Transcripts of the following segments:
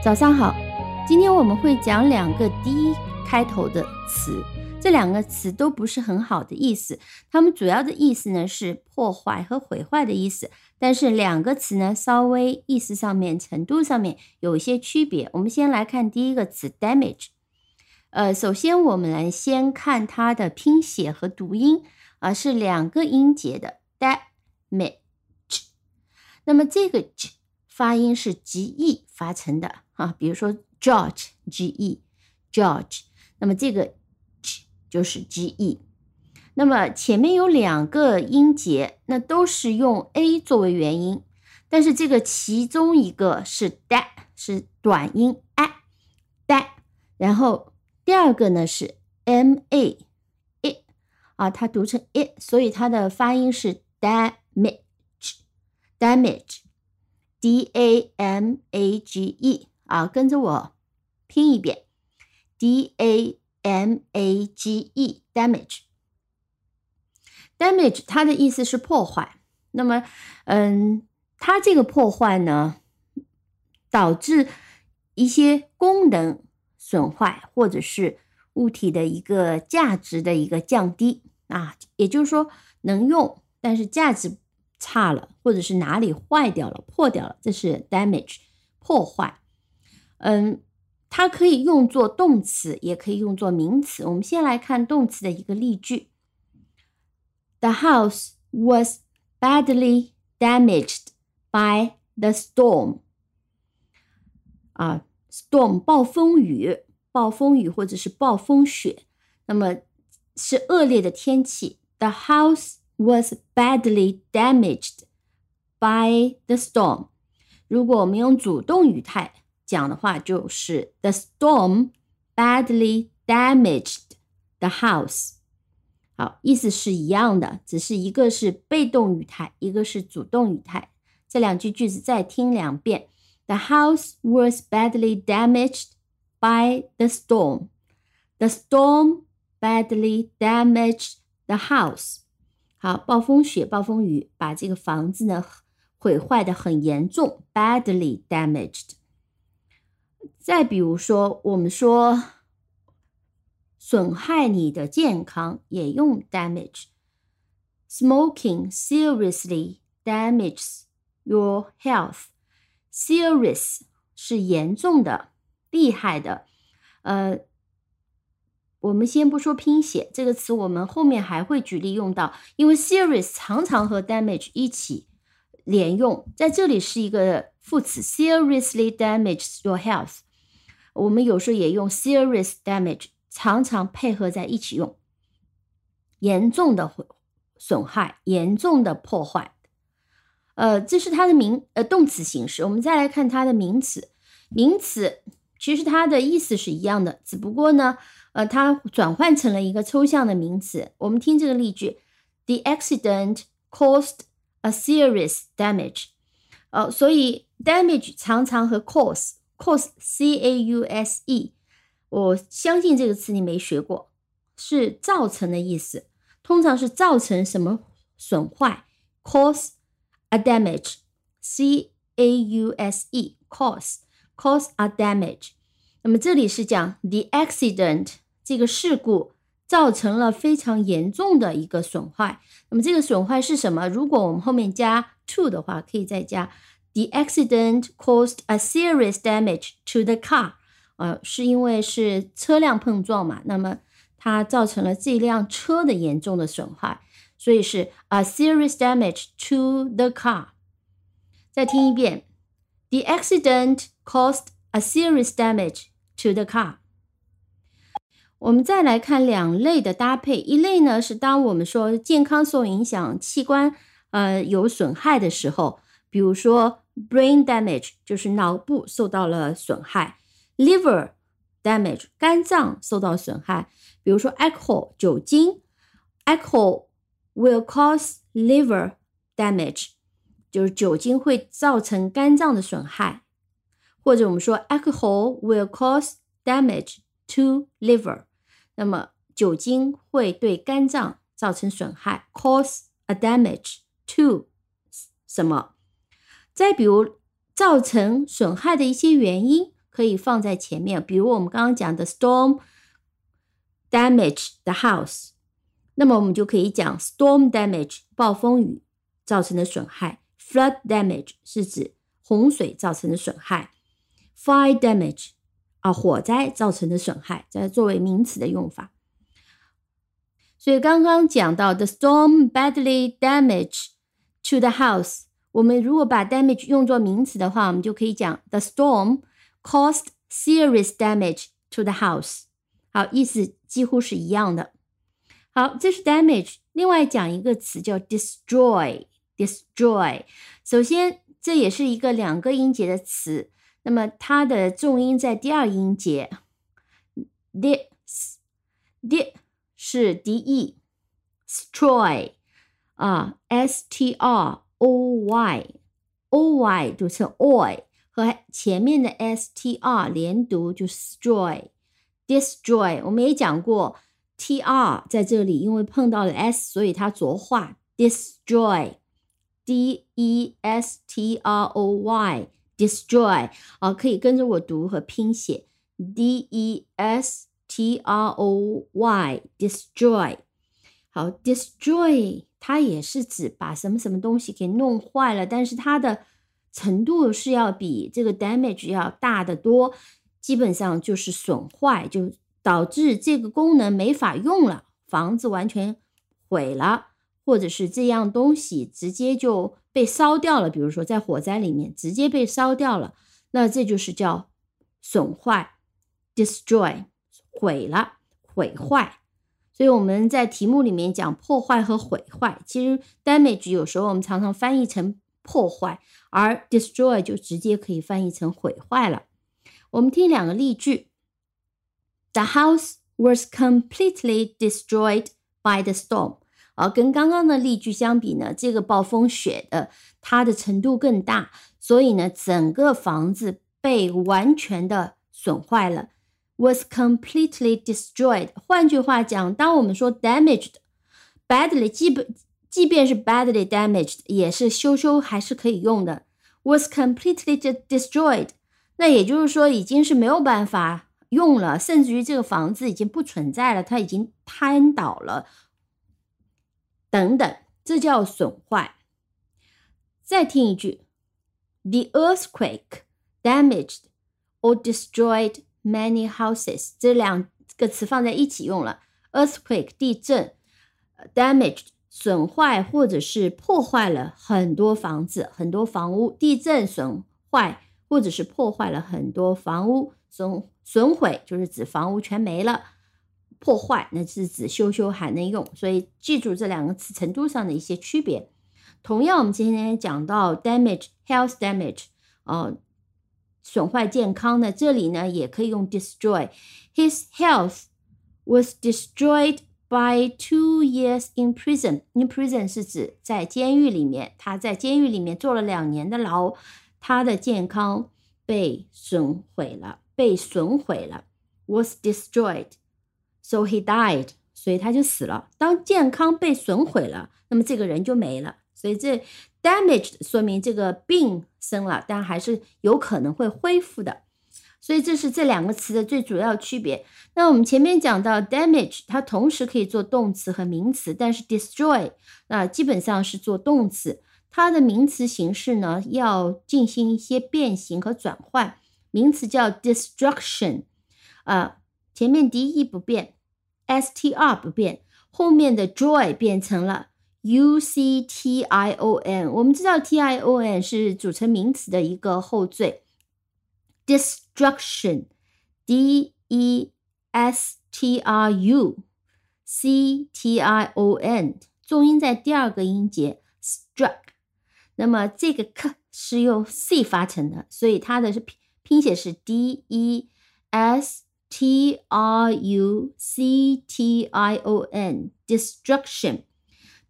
早上好，今天我们会讲两个 D 开头的词，这两个词都不是很好的意思，它们主要的意思呢是破坏和毁坏的意思，但是两个词呢稍微意思上面、程度上面有一些区别。我们先来看第一个词 damage，呃，首先我们来先看它的拼写和读音，啊，是两个音节的 damage，那么这个 j 发音是极易发成的。啊，比如说 George G E George，那么这个 G 就是 G E，那么前面有两个音节，那都是用 A 作为元音，但是这个其中一个是 D 是短音 a that，然后第二个呢是 M A i 啊，它读成 i，所以它的发音是 damage damage D A M A G E。啊，跟着我拼一遍，d a m a g e，damage，damage，它的意思是破坏。那么，嗯，它这个破坏呢，导致一些功能损坏，或者是物体的一个价值的一个降低啊，也就是说能用，但是价值差了，或者是哪里坏掉了、破掉了，这是 damage，破坏。嗯，它可以用作动词，也可以用作名词。我们先来看动词的一个例句：The house was badly damaged by the storm。啊，storm 暴风雨、暴风雨或者是暴风雪，那么是恶劣的天气。The house was badly damaged by the storm。如果我们用主动语态。讲的话就是 The storm badly damaged the house。好，意思是一样的，只是一个是被动语态，一个是主动语态。这两句句子再听两遍。The house was badly damaged by the storm. The storm badly damaged the house. 好，暴风雪、暴风雨把这个房子呢毁坏的很严重，badly damaged。 再比如说，我们说损害你的健康，也用 damage。Smoking seriously damages your health. Serious 是严重的、厉害的。呃，我们先不说拼写这个词，我们后面还会举例用到，因为 serious 常常和 damage 一起连用，在这里是一个副词，seriously damages your health。我们有时候也用 serious damage，常常配合在一起用，严重的损害，严重的破坏。呃，这是它的名呃动词形式。我们再来看它的名词，名词其实它的意思是一样的，只不过呢，呃，它转换成了一个抽象的名词。我们听这个例句：The accident caused a serious damage。呃，所以 damage 常常和 cause。cause c a u s e，我相信这个词你没学过，是造成的意思，通常是造成什么损坏，cause a damage，c a u s e，cause cause a damage。那么这里是讲 the accident 这个事故 造成了非常严重的一个损坏。那么这个损坏是什么？如果我们后面加 to 的话，可以再加。The accident caused a serious damage to the car，呃，是因为是车辆碰撞嘛，那么它造成了这辆车的严重的损坏，所以是 a serious damage to the car。再听一遍，The accident caused a serious damage to the car。我们再来看两类的搭配，一类呢是当我们说健康受影响、器官呃有损害的时候。比如说，brain damage 就是脑部受到了损害；liver damage 肝脏受到损害。比如说，alcohol 酒精，alcohol will cause liver damage，就是酒精会造成肝脏的损害。或者我们说，alcohol will cause damage to liver，那么酒精会对肝脏造成损害，cause a damage to 什么？再比如，造成损害的一些原因，可以放在前面。比如我们刚刚讲的 storm damage the house，那么我们就可以讲 storm damage 暴风雨造成的损害，flood damage 是指洪水造成的损害，fire damage 啊火灾造成的损害，这作为名词的用法。所以刚刚讲到 the storm badly damage to the house，我们如果把 damage 用作名词的话，我们就可以讲 the storm caused serious damage to the house。好，意思几乎是一样的。好，这是 damage。另外讲一个词叫 destroy，destroy。首先，这也是一个两个音节的词，那么它的重音在第二音节，this，d。是 d e destroy 啊，s t r o y o y 读成 oy 和前面的 s t r 连读就 stroy，destroy。我们也讲过 t r 在这里，因为碰到了 s，所以它浊化 destroy d e s t r o y destroy 啊，可以跟着我读和拼写 d e s。T R O Y destroy，好，destroy 它也是指把什么什么东西给弄坏了，但是它的程度是要比这个 damage 要大得多，基本上就是损坏，就导致这个功能没法用了，房子完全毁了，或者是这样东西直接就被烧掉了，比如说在火灾里面直接被烧掉了，那这就是叫损坏，destroy。毁了，毁坏，所以我们在题目里面讲破坏和毁坏。其实 damage 有时候我们常常翻译成破坏，而 destroy 就直接可以翻译成毁坏了。我们听两个例句：The house was completely destroyed by the storm。啊，跟刚刚的例句相比呢，这个暴风雪的它的程度更大，所以呢，整个房子被完全的损坏了。was completely destroyed。换句话讲，当我们说 damaged badly，基本即便是 badly damaged，也是修修还是可以用的。was completely destroyed，那也就是说已经是没有办法用了，甚至于这个房子已经不存在了，它已经瘫倒了，等等，这叫损坏。再听一句：The earthquake damaged or destroyed Many houses 这两个词放在一起用了，earthquake 地震，damaged 损坏或者是破坏了很多房子、很多房屋。地震损坏或者是破坏了很多房屋，损损毁就是指房屋全没了，破坏那是指修修还能用。所以记住这两个词程度上的一些区别。同样，我们今天讲到 damage health damage 呃。损坏健康呢？这里呢也可以用 destroy。His health was destroyed by two years in prison. In prison 是指在监狱里面，他在监狱里面坐了两年的牢，他的健康被损毁了，被损毁了。Was destroyed, so he died. 所以他就死了。当健康被损毁了，那么这个人就没了。所以这 damaged 说明这个病生了，但还是有可能会恢复的。所以这是这两个词的最主要区别。那我们前面讲到 damage，它同时可以做动词和名词，但是 destroy 那基本上是做动词。它的名词形式呢要进行一些变形和转换。名词叫 destruction，啊，前面 d e 不变 ，s t r 不变，后面的 joy 变成了。U C T I O N，我们知道 T I O N 是组成名词的一个后缀。Destruction，D E S T R U C T I O N，重音在第二个音节 struck。那么这个 k 是用 c 发成的，所以它的是拼拼写是 D E S T R U C T I O N，destruction。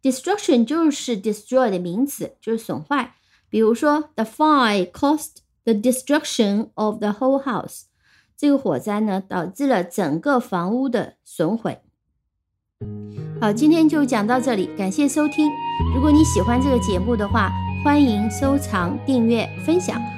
Destruction 就是 destroy 的名词，就是损坏。比如说，The fire caused the destruction of the whole house。这个火灾呢，导致了整个房屋的损毁。好，今天就讲到这里，感谢收听。如果你喜欢这个节目的话，欢迎收藏、订阅、分享。